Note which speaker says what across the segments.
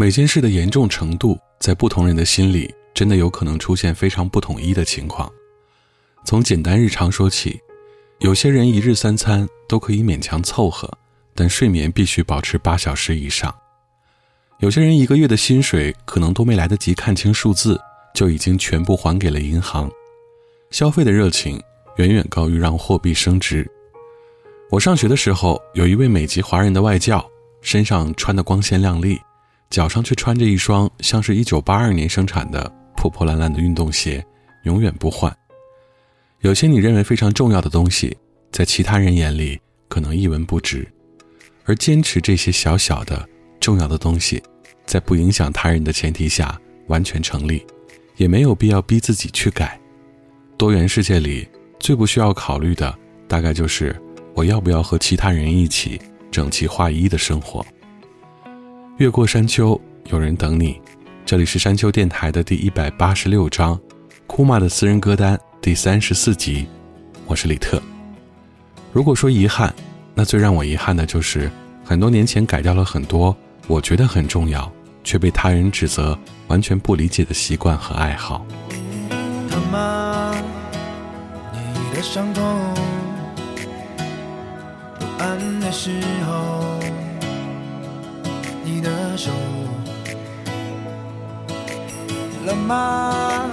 Speaker 1: 每件事的严重程度，在不同人的心里，真的有可能出现非常不统一的情况。从简单日常说起，有些人一日三餐都可以勉强凑合，但睡眠必须保持八小时以上。有些人一个月的薪水可能都没来得及看清数字，就已经全部还给了银行。消费的热情远远高于让货币升值。我上学的时候，有一位美籍华人的外教，身上穿得光鲜亮丽。脚上却穿着一双像是一九八二年生产的破破烂烂的运动鞋，永远不换。有些你认为非常重要的东西，在其他人眼里可能一文不值，而坚持这些小小的重要的东西，在不影响他人的前提下完全成立，也没有必要逼自己去改。多元世界里最不需要考虑的，大概就是我要不要和其他人一起整齐划一的生活。越过山丘，有人等你。这里是山丘电台的第一百八十六章，库玛的私人歌单第三十四集。我是李特。如果说遗憾，那最让我遗憾的就是很多年前改掉了很多我觉得很重要，却被他人指责完全不理解的习惯和爱好。
Speaker 2: 他妈，你的伤痛，不安的时候。你的手了吗？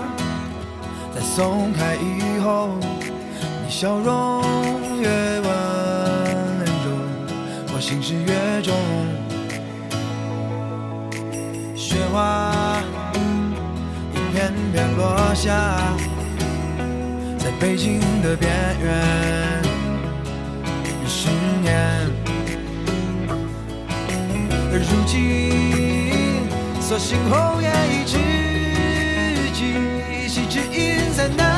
Speaker 2: 在松开以后，你笑容越温柔，我心事越重。雪花一片片落下，在北京的边缘，一十年。而如今，所幸红颜已知己，惜只因在那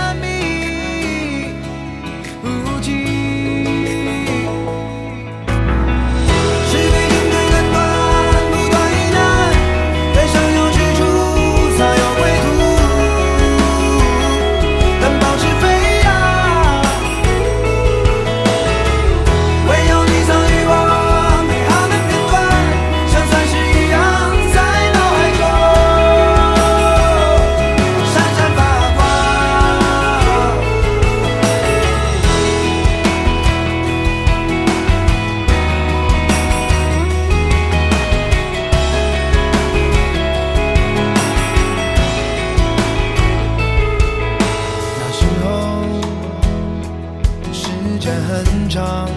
Speaker 2: 很长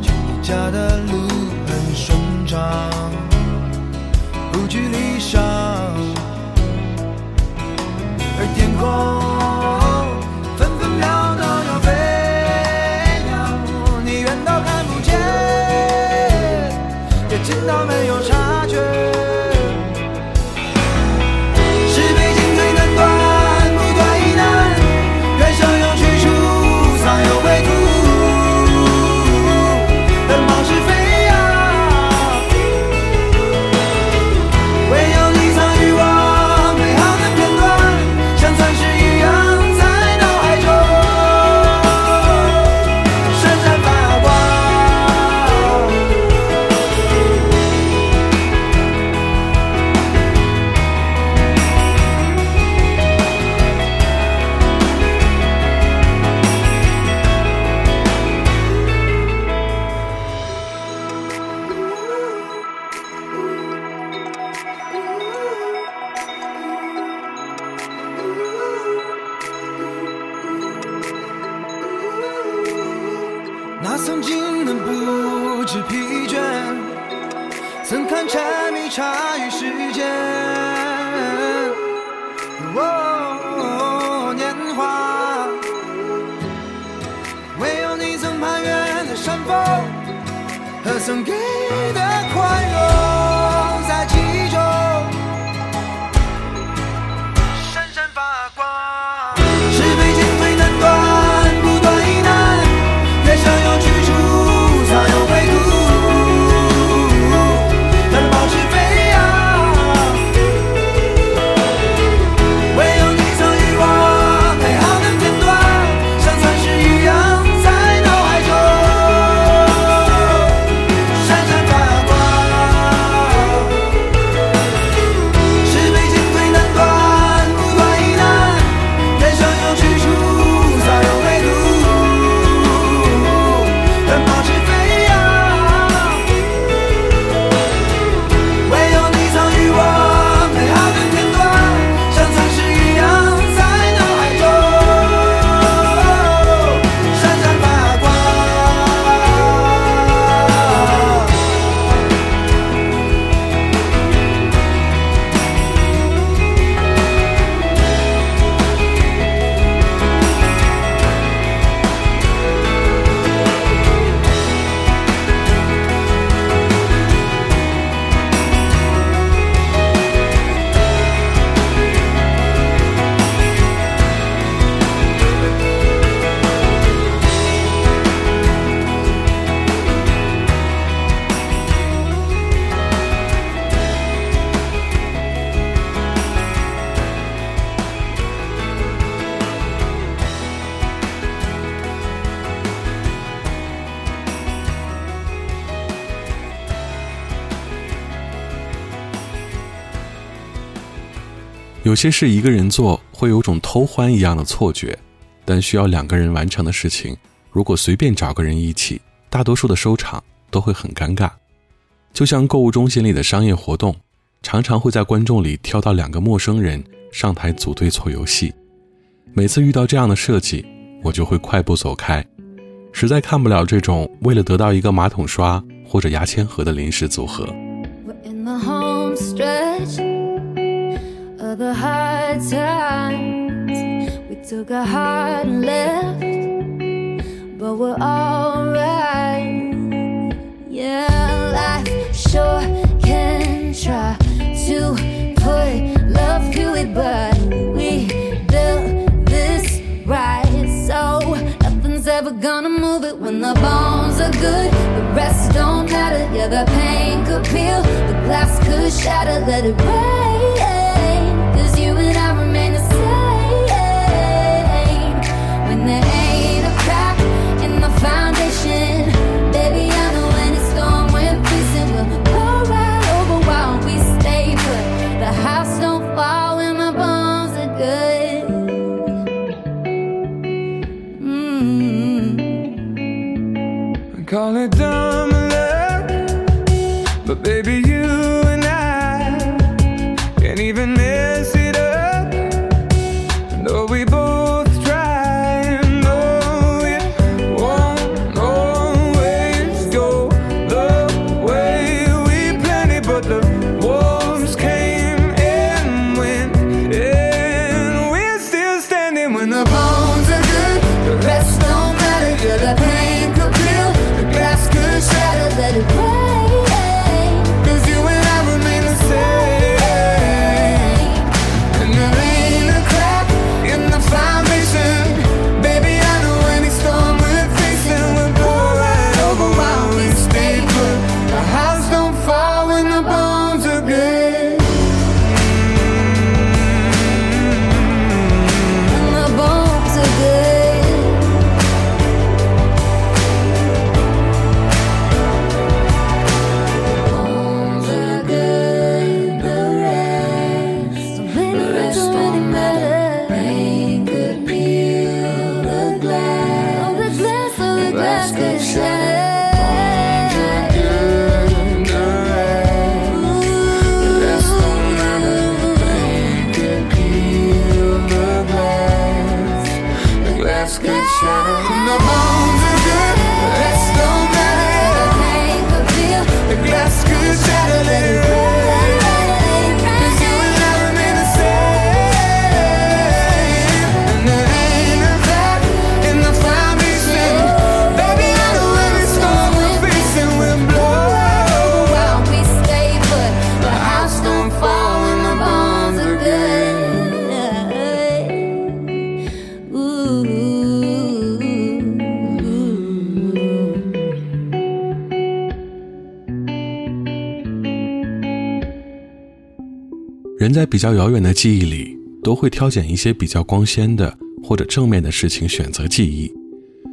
Speaker 2: 去你家的路很顺畅不去理想而天空给的快乐。
Speaker 1: 有些事一个人做会有种偷欢一样的错觉，但需要两个人完成的事情，如果随便找个人一起，大多数的收场都会很尴尬。就像购物中心里的商业活动，常常会在观众里挑到两个陌生人上台组队做游戏。每次遇到这样的设计，我就会快步走开，实在看不了这种为了得到一个马桶刷或者牙签盒的临时组合。
Speaker 3: We're in the home stretch of the hard times. We took a hard left, but we're alright. Yeah, life sure can try to put love to it, but we built this right. So nothing's ever gonna move it when the bones are good. The rest don't matter. Yeah, the pain could peel, the glass could shatter. Let it rain, ball when my bones are good. Mm -hmm.
Speaker 4: Call it done. good
Speaker 1: show. 比较遥远的记忆里，都会挑拣一些比较光鲜的或者正面的事情选择记忆。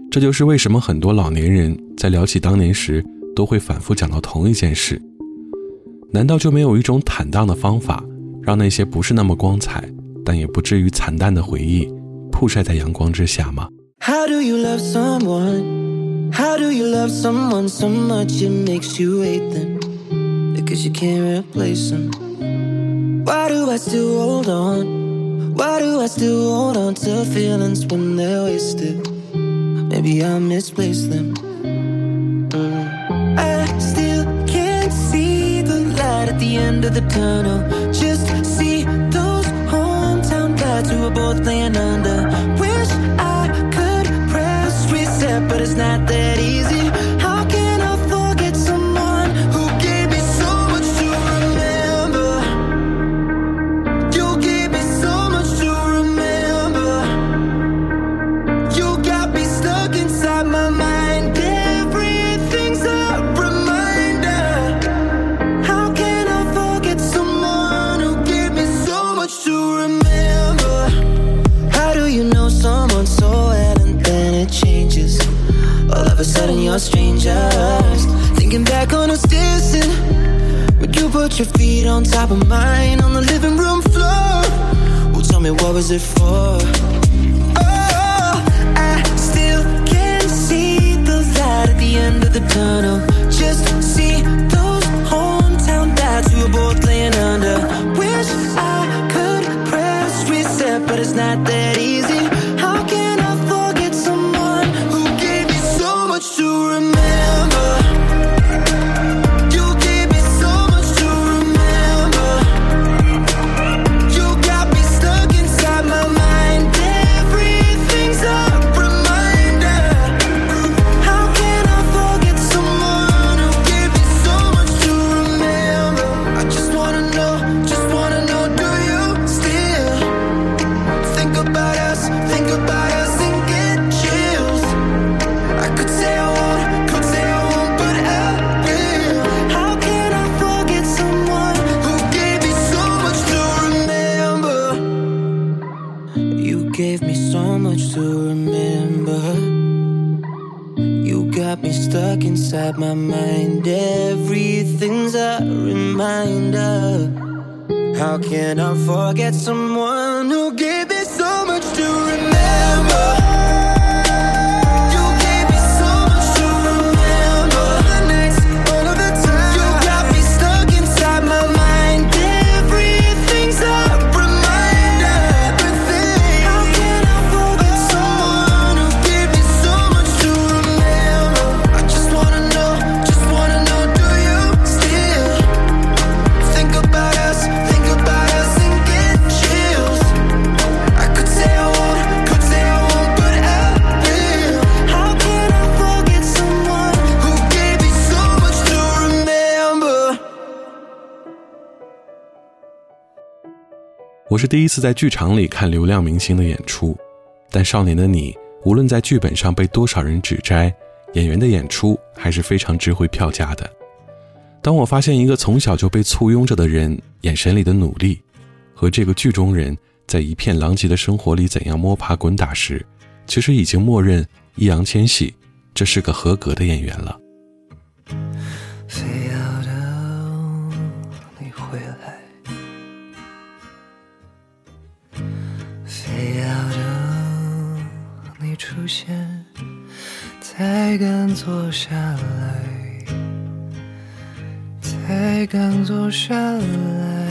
Speaker 1: 这就是为什么很多老年人在聊起当年时，都会反复讲到同一件事。难道就没有一种坦荡的方法，让那些不是那么光彩，但也不至于惨淡的回忆，曝晒在阳光之下吗
Speaker 5: ？How do you love someone? How do you love someone so much it makes you hate them? Because you can't replace them. Why do I still hold on? Why do I still hold on to feelings when they're wasted? Maybe I misplaced them. Mm. I still can't see the light at the end of the tunnel. Just see those hometown lights we were both laying under. Wish I could press reset, but it's not that can I forget someone
Speaker 1: 我是第一次在剧场里看流量明星的演出，但少年的你，无论在剧本上被多少人指摘，演员的演出还是非常值回票价的。当我发现一个从小就被簇拥着的人眼神里的努力，和这个剧中人在一片狼藉的生活里怎样摸爬滚打时，其实已经默认易烊千玺这是个合格的演员了。
Speaker 6: 非要等你回来，才敢坐下来，才敢坐下来。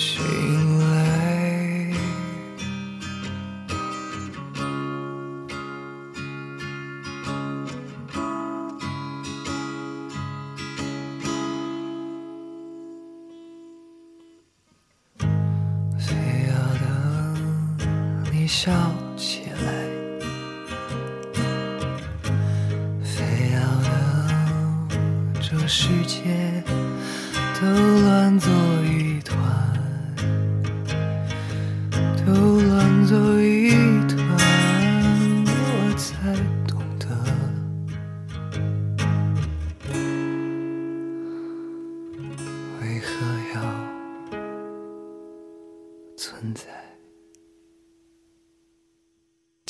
Speaker 6: see.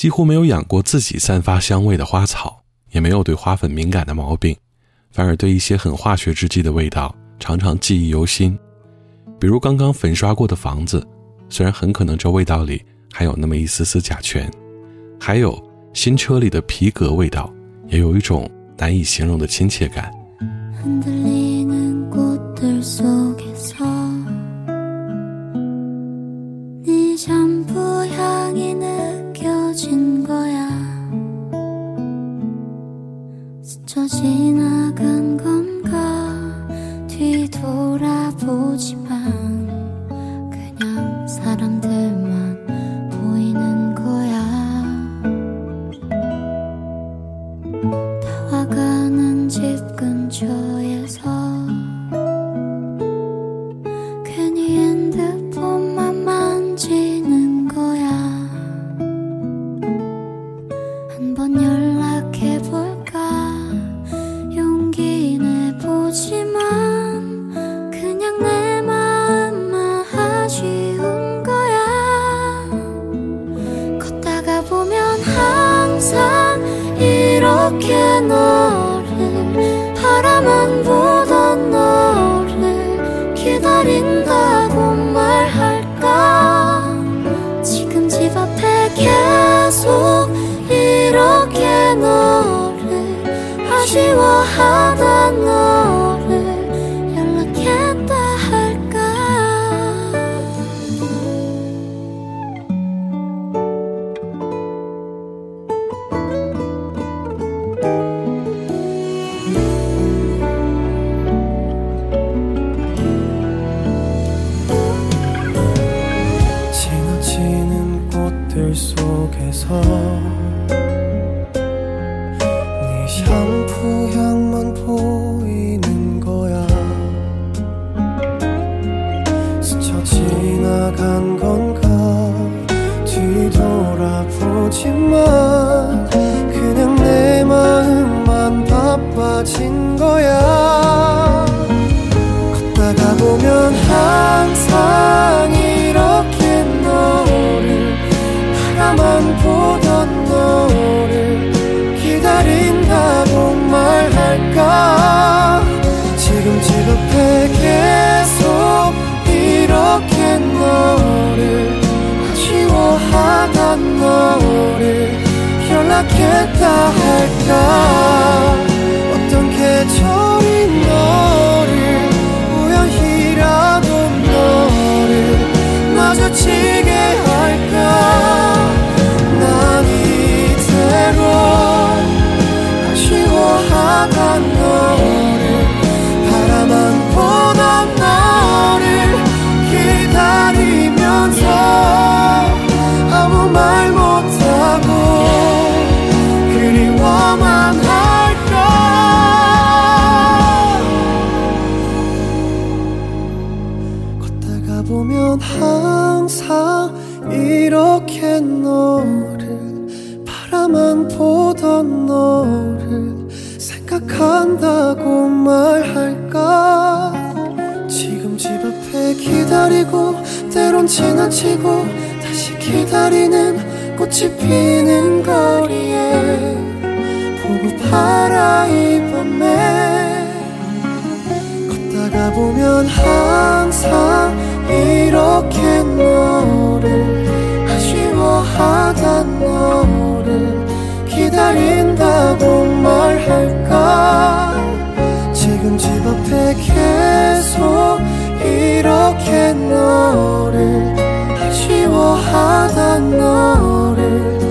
Speaker 1: 几乎没有养过自己散发香味的花草也没有对花粉敏感的毛病。反而对一些很化学制剂的味道常常记忆犹新比如刚刚粉刷过的房子虽然很可能这味道里还有那么一丝丝甲醛还有新车里的皮革味道也有一种难以形容的亲切感。
Speaker 7: 你想不要你 잊혀진 거야. 스쳐 지나간 건가? 뒤돌아보지 마
Speaker 8: 뒤돌아보지만 그냥 내 마음만 바빠진 거야. 걷다가 보면 항상 이렇게 너를 바라만 보던 너를 기다린다고 말할까 연락했다 할까? 어떤 계절이 너를 우연히라도 너를 마주치게 할까 때론 지나치고 다시 기다리는 꽃이 피는 거리에 보고파라 이 밤에 걷다가 보면 항상 이렇게 너를 아쉬워하던 너를 기다린다고 말할까? 지금 집 앞에 계속 이렇게 너를 아쉬워하던 너를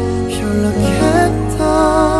Speaker 8: 연락했다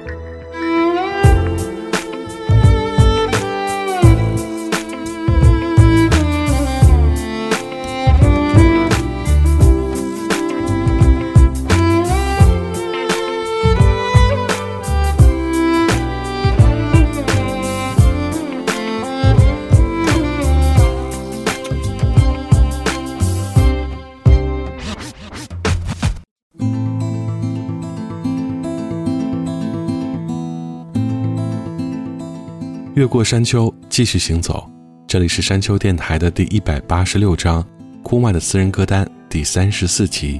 Speaker 9: 越过山丘，继续行走。这里是山丘电台的第一百八十六章，库麦的私人歌单第三十四集。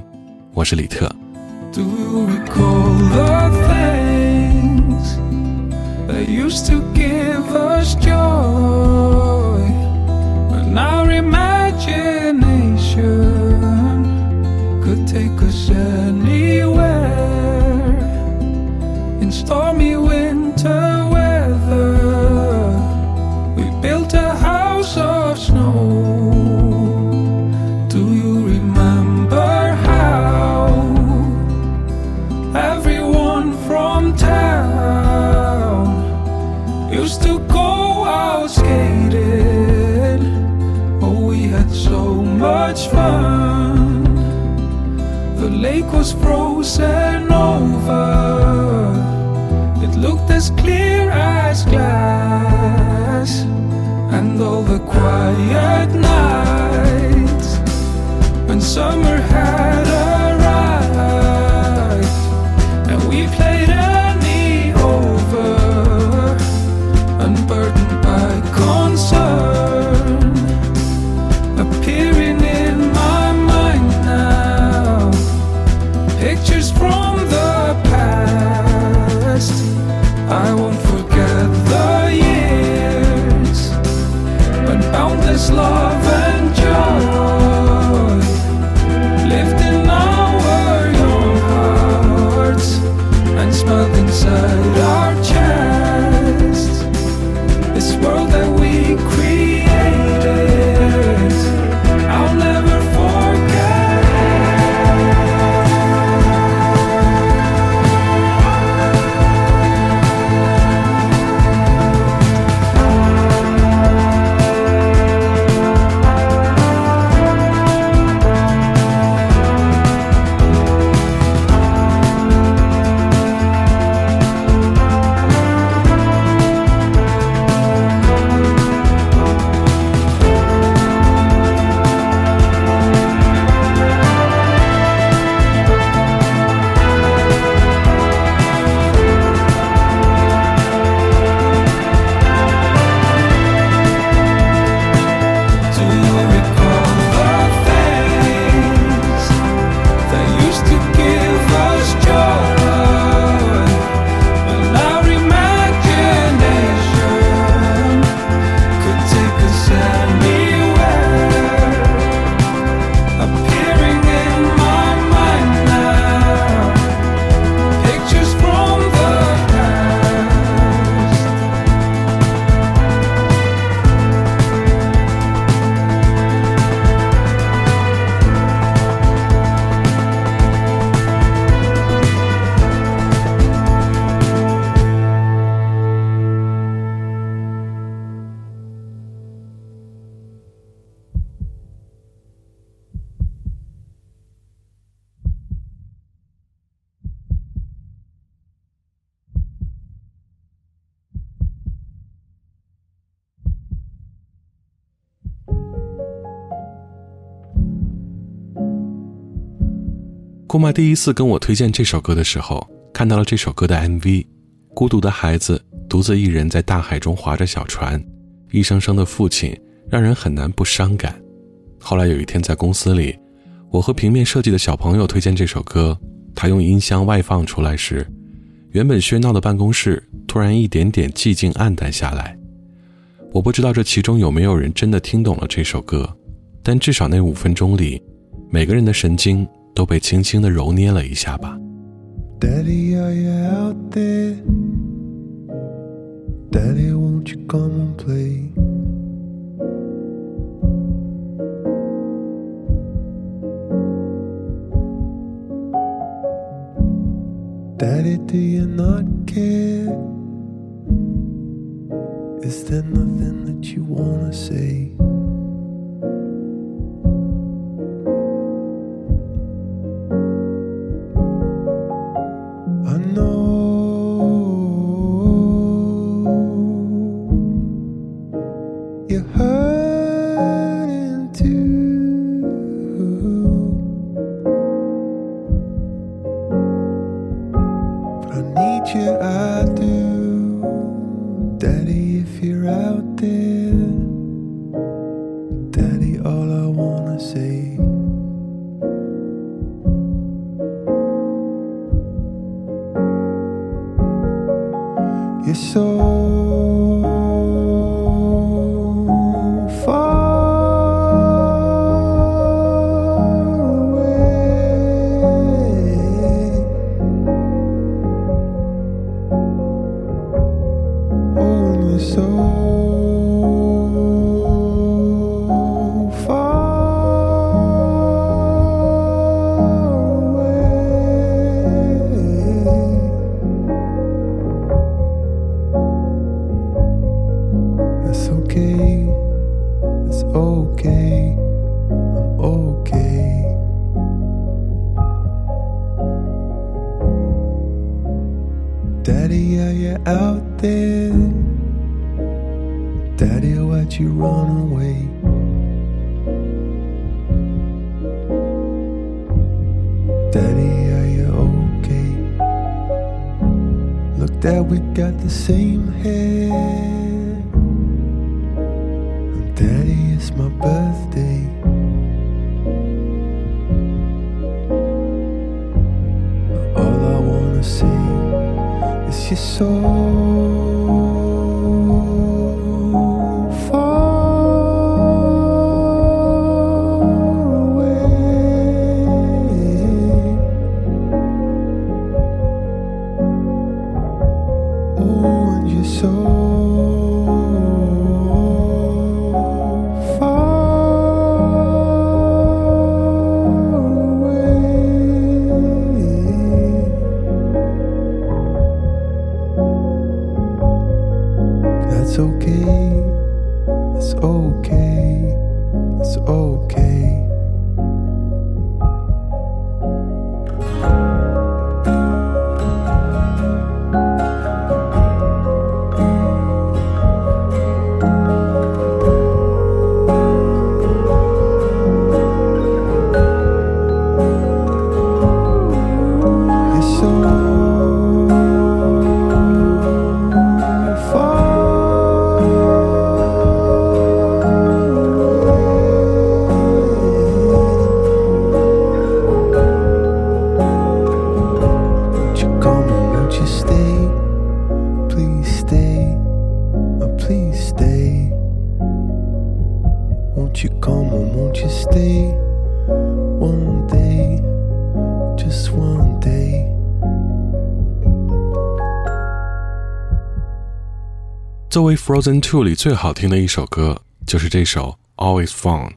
Speaker 9: 我是李特。
Speaker 4: Do you recall the things that used to give us joy? When our imagination could take us anywhere in stormy winter much fun. The lake was frozen over. It looked as clear as glass. And all the quiet nights when summer from
Speaker 1: 姑妈第一次跟我推荐这首歌的时候，看到了这首歌的 MV，孤独的孩子独自一人在大海中划着小船，一声声的父亲让人很难不伤感。后来有一天在公司里，我和平面设计的小朋友推荐这首歌，他用音箱外放出来时，原本喧闹的办公室突然一点点寂静暗淡下来。我不知道这其中有没有人真的听懂了这首歌，但至少那五分钟里，每个人的神经都被轻轻地揉捏了一下吧。
Speaker 10: Daddy, are you out there? Daddy, won't you come and play? Daddy, do you not care? Is there nothing that you wanna say? You run away? Daddy, are you okay? Look, Dad, we got the same hair.
Speaker 1: 作为《Frozen Two》里最好听的一首歌，就是这首《Always Fun》。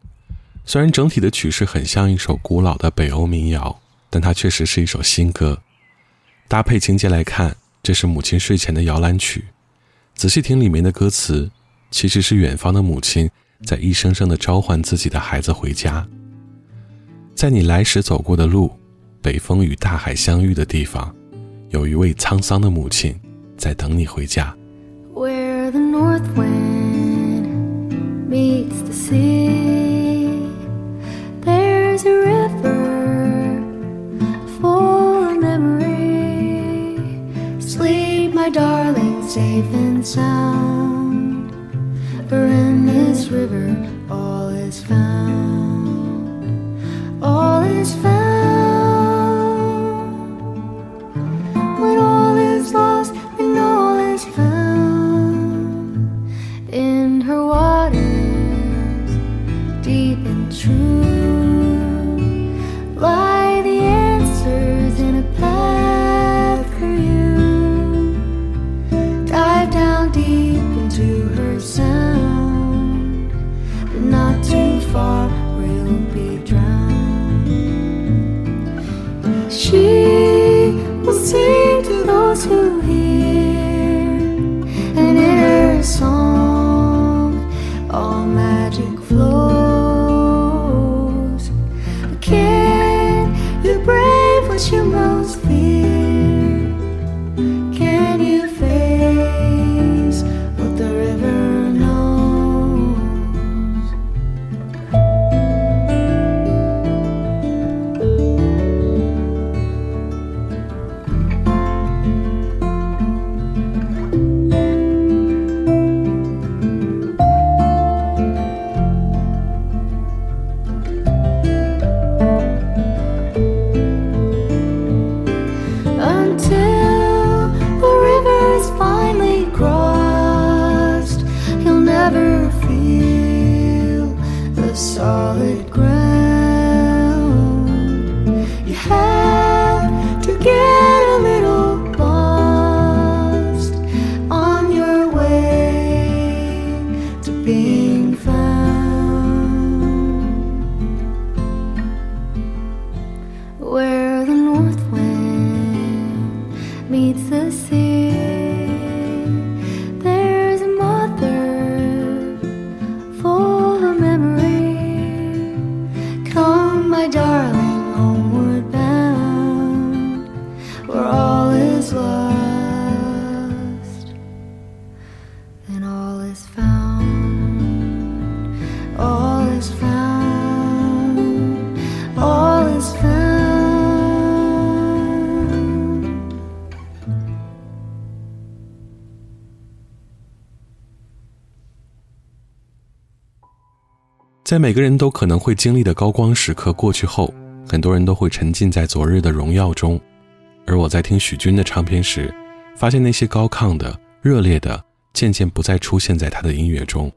Speaker 1: 虽然整体的曲式很像一首古老的北欧民谣，但它确实是一首新歌。搭配情节来看，这是母亲睡前的摇篮曲。仔细听里面的歌词，其实是远方的母亲在一声声的召唤自己的孩子回家。在你来时走过的路，北风与大海相遇的地方，有一位沧桑的母亲在等你回家。
Speaker 7: Where the north wind meets the sea, there's a river full of memory. Sleep, my darling, safe and sound. For in this river, all is found. All is found.
Speaker 1: 在每个人都可能会经历的高光时刻过去后，很多人都会沉浸在昨日的荣耀中。而我在听许君的唱片时，发现那些高亢的、热烈的，渐渐不再出现在他的音乐中，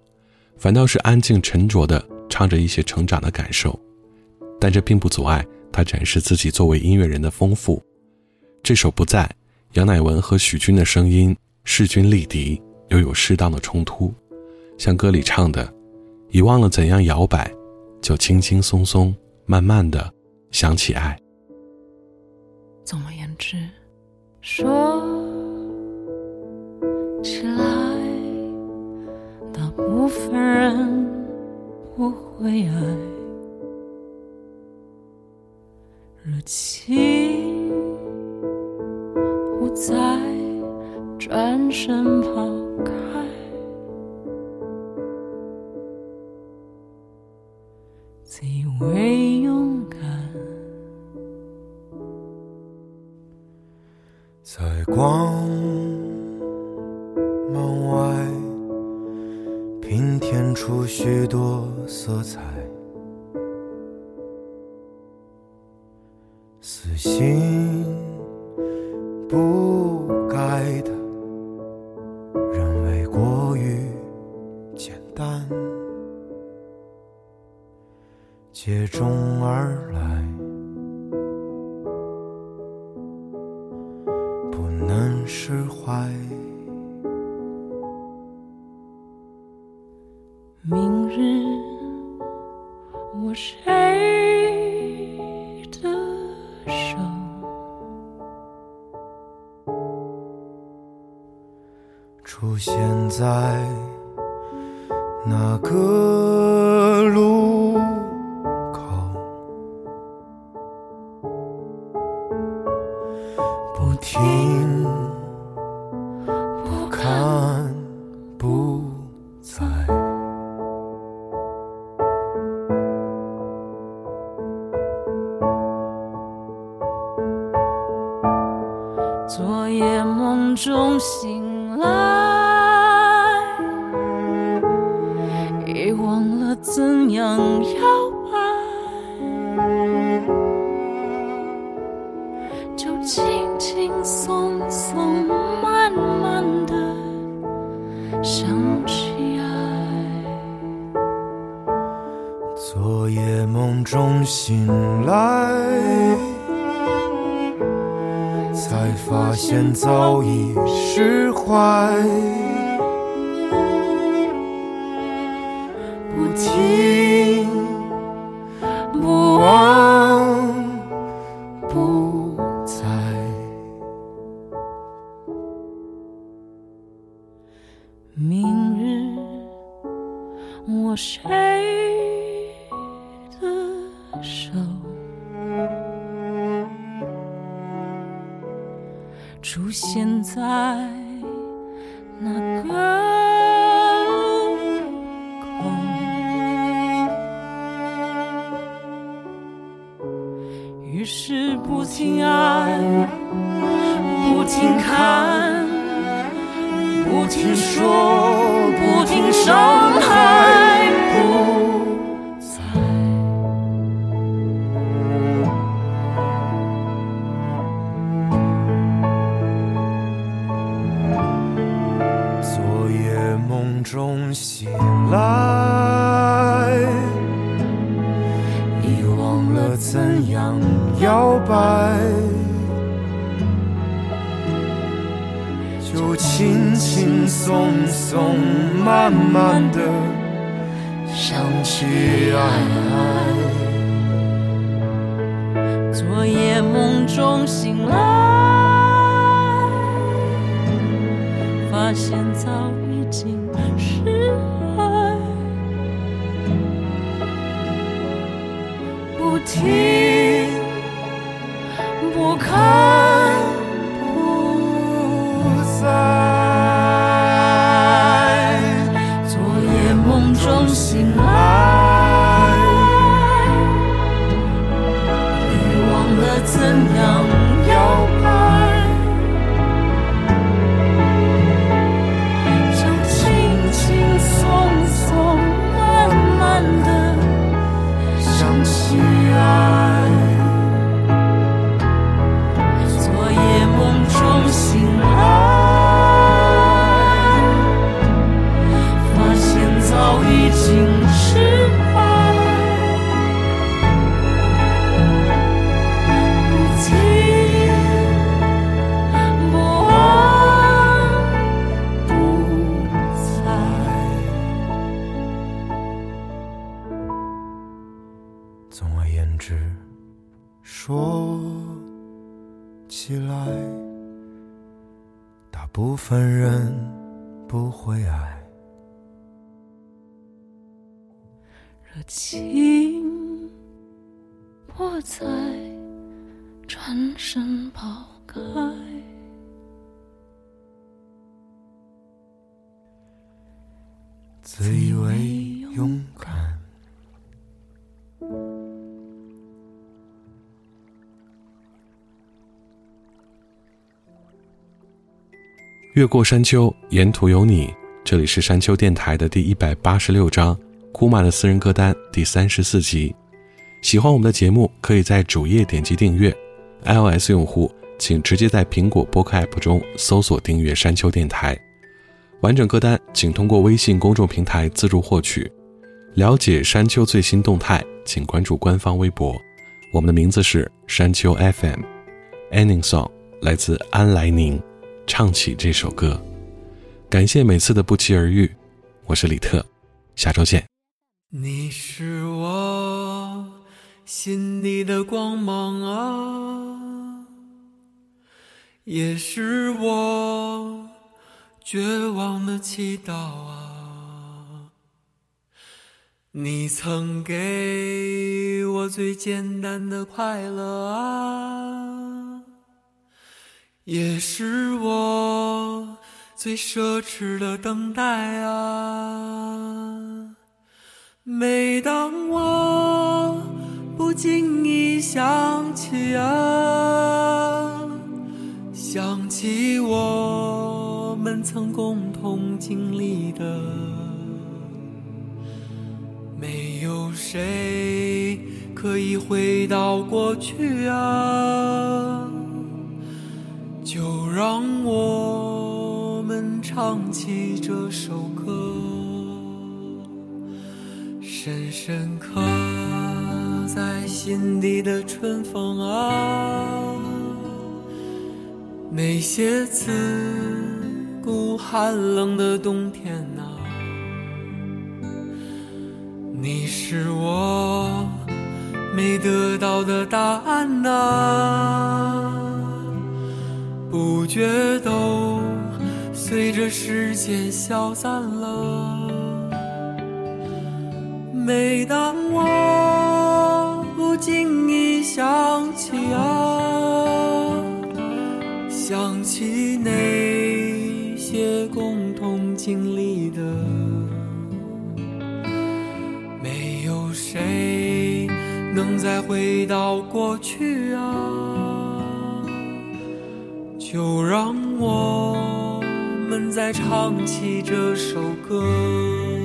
Speaker 1: 反倒是安静沉着的唱着一些成长的感受。但这并不阻碍他展示自己作为音乐人的丰富。这首《不在》，杨乃文和许君的声音势均力敌，又有适当的冲突，像歌里唱的。遗忘了怎样摇摆，就轻轻松松、慢慢的想起爱。
Speaker 11: 总而言之，说起来，大部分人不会爱，热情不再转身抛开。样摇摆，就轻轻松松、慢慢的想起爱。
Speaker 12: 昨夜梦中醒来，才发现早已释怀。
Speaker 11: 爱，已忘了怎样摇摆，就轻轻松松、慢慢的想起爱。昨夜梦中醒来，发现早已经失。听不看
Speaker 8: 总而言之，说起来，大部分人不会爱。
Speaker 11: 热情我在转身抛开，
Speaker 8: 自以为勇敢。
Speaker 1: 越过山丘，沿途有你。这里是山丘电台的第一百八十六章，库玛的私人歌单第三十四集。喜欢我们的节目，可以在主页点击订阅。iOS 用户请直接在苹果播客 App 中搜索订阅山丘电台。完整歌单请通过微信公众平台自助获取。了解山丘最新动态，请关注官方微博。我们的名字是山丘 FM。Ending Song 来自安来宁，唱起这首歌。感谢每次的不期而遇，我是李特，下周见。
Speaker 6: 你是我心底的光芒啊，也是我绝望的祈祷啊。你曾给我最简单的快乐啊，也是我。最奢侈的等待啊！每当我不经意想起啊，想起我们曾共同经历的，没有谁可以回到过去啊，让我们。唱起这首歌，深深刻在心底的春风啊，那些刺骨寒冷的冬天啊，你是我没得到的答案啊，不觉都。随着时间消散了。每当我不经意想起啊，想起那些共同经历的，没有谁能再回到过去啊，就让我。们再唱起这首歌。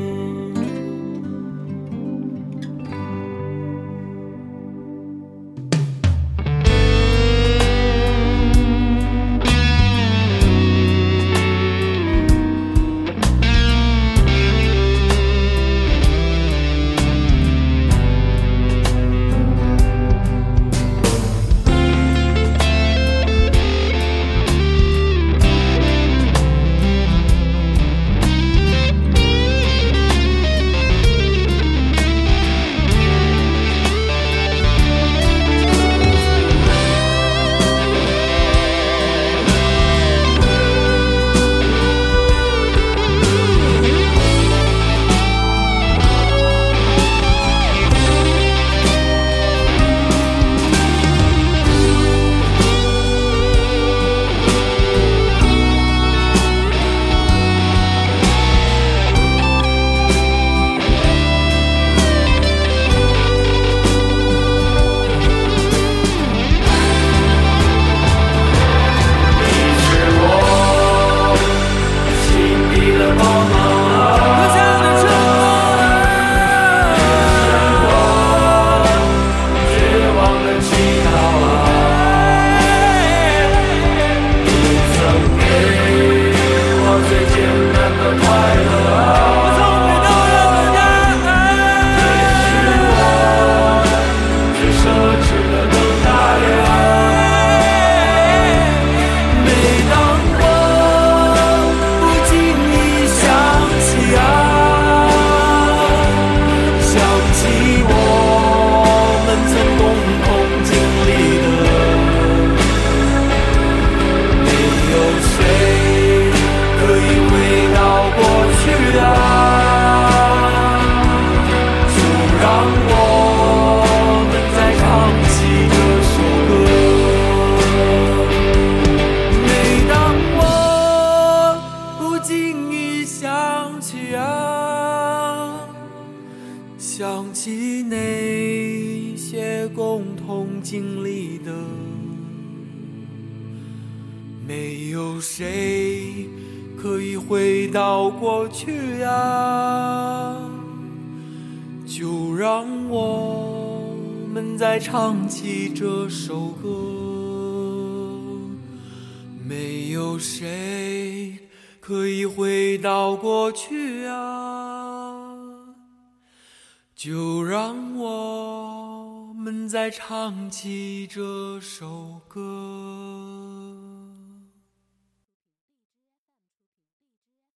Speaker 6: 记着手